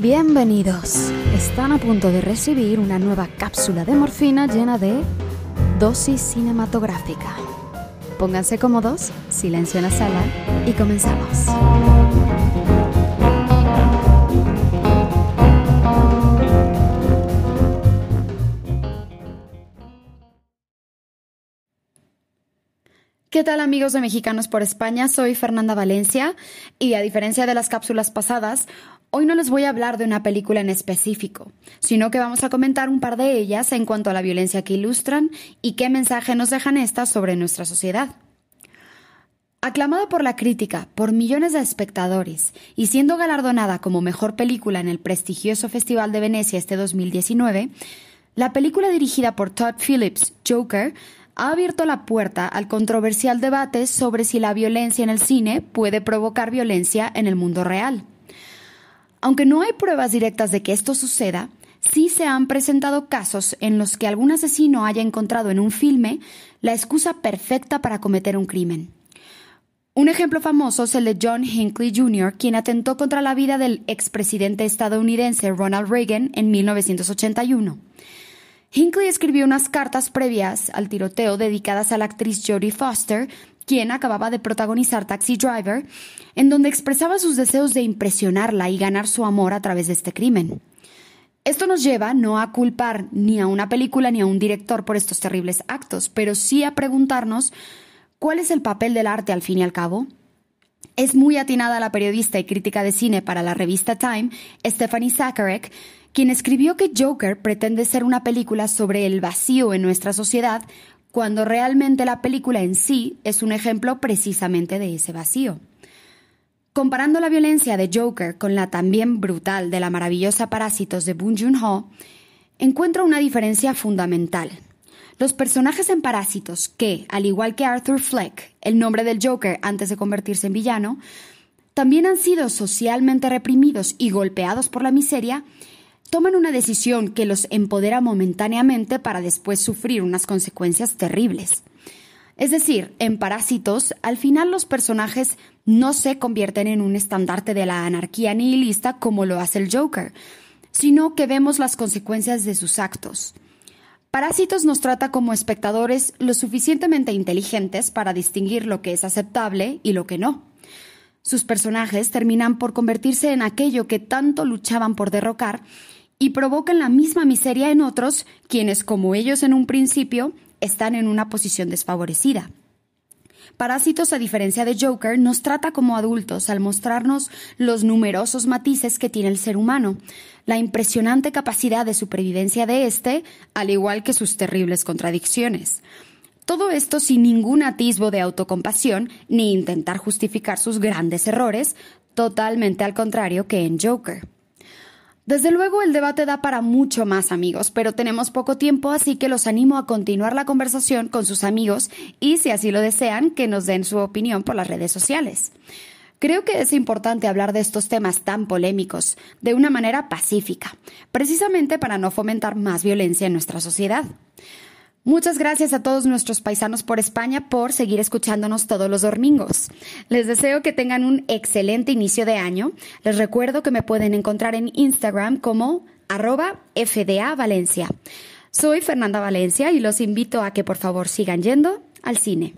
Bienvenidos. Están a punto de recibir una nueva cápsula de morfina llena de dosis cinematográfica. Pónganse cómodos, silencio en la sala y comenzamos. ¿Qué tal amigos de Mexicanos por España? Soy Fernanda Valencia y a diferencia de las cápsulas pasadas, hoy no les voy a hablar de una película en específico, sino que vamos a comentar un par de ellas en cuanto a la violencia que ilustran y qué mensaje nos dejan estas sobre nuestra sociedad. Aclamada por la crítica, por millones de espectadores y siendo galardonada como mejor película en el prestigioso Festival de Venecia este 2019, la película dirigida por Todd Phillips, Joker, ha abierto la puerta al controversial debate sobre si la violencia en el cine puede provocar violencia en el mundo real. Aunque no hay pruebas directas de que esto suceda, sí se han presentado casos en los que algún asesino haya encontrado en un filme la excusa perfecta para cometer un crimen. Un ejemplo famoso es el de John Hinckley Jr., quien atentó contra la vida del expresidente estadounidense Ronald Reagan en 1981. Hinckley escribió unas cartas previas al tiroteo dedicadas a la actriz Jodie Foster, quien acababa de protagonizar Taxi Driver, en donde expresaba sus deseos de impresionarla y ganar su amor a través de este crimen. Esto nos lleva no a culpar ni a una película ni a un director por estos terribles actos, pero sí a preguntarnos cuál es el papel del arte al fin y al cabo. Es muy atinada la periodista y crítica de cine para la revista Time, Stephanie Zacharek, quien escribió que Joker pretende ser una película sobre el vacío en nuestra sociedad, cuando realmente la película en sí es un ejemplo precisamente de ese vacío. Comparando la violencia de Joker con la también brutal de la maravillosa Parásitos de Boon Joon-ho, encuentro una diferencia fundamental. Los personajes en Parásitos, que, al igual que Arthur Fleck, el nombre del Joker antes de convertirse en villano, también han sido socialmente reprimidos y golpeados por la miseria, toman una decisión que los empodera momentáneamente para después sufrir unas consecuencias terribles. Es decir, en Parásitos, al final los personajes no se convierten en un estandarte de la anarquía nihilista como lo hace el Joker, sino que vemos las consecuencias de sus actos. Parásitos nos trata como espectadores lo suficientemente inteligentes para distinguir lo que es aceptable y lo que no. Sus personajes terminan por convertirse en aquello que tanto luchaban por derrocar y provocan la misma miseria en otros, quienes, como ellos en un principio, están en una posición desfavorecida. Parásitos, a diferencia de Joker, nos trata como adultos al mostrarnos los numerosos matices que tiene el ser humano, la impresionante capacidad de supervivencia de éste, al igual que sus terribles contradicciones. Todo esto sin ningún atisbo de autocompasión ni intentar justificar sus grandes errores, totalmente al contrario que en Joker. Desde luego el debate da para mucho más amigos, pero tenemos poco tiempo, así que los animo a continuar la conversación con sus amigos y, si así lo desean, que nos den su opinión por las redes sociales. Creo que es importante hablar de estos temas tan polémicos de una manera pacífica, precisamente para no fomentar más violencia en nuestra sociedad. Muchas gracias a todos nuestros paisanos por España por seguir escuchándonos todos los domingos. Les deseo que tengan un excelente inicio de año. Les recuerdo que me pueden encontrar en Instagram como arroba FDA Valencia. Soy Fernanda Valencia y los invito a que por favor sigan yendo al cine.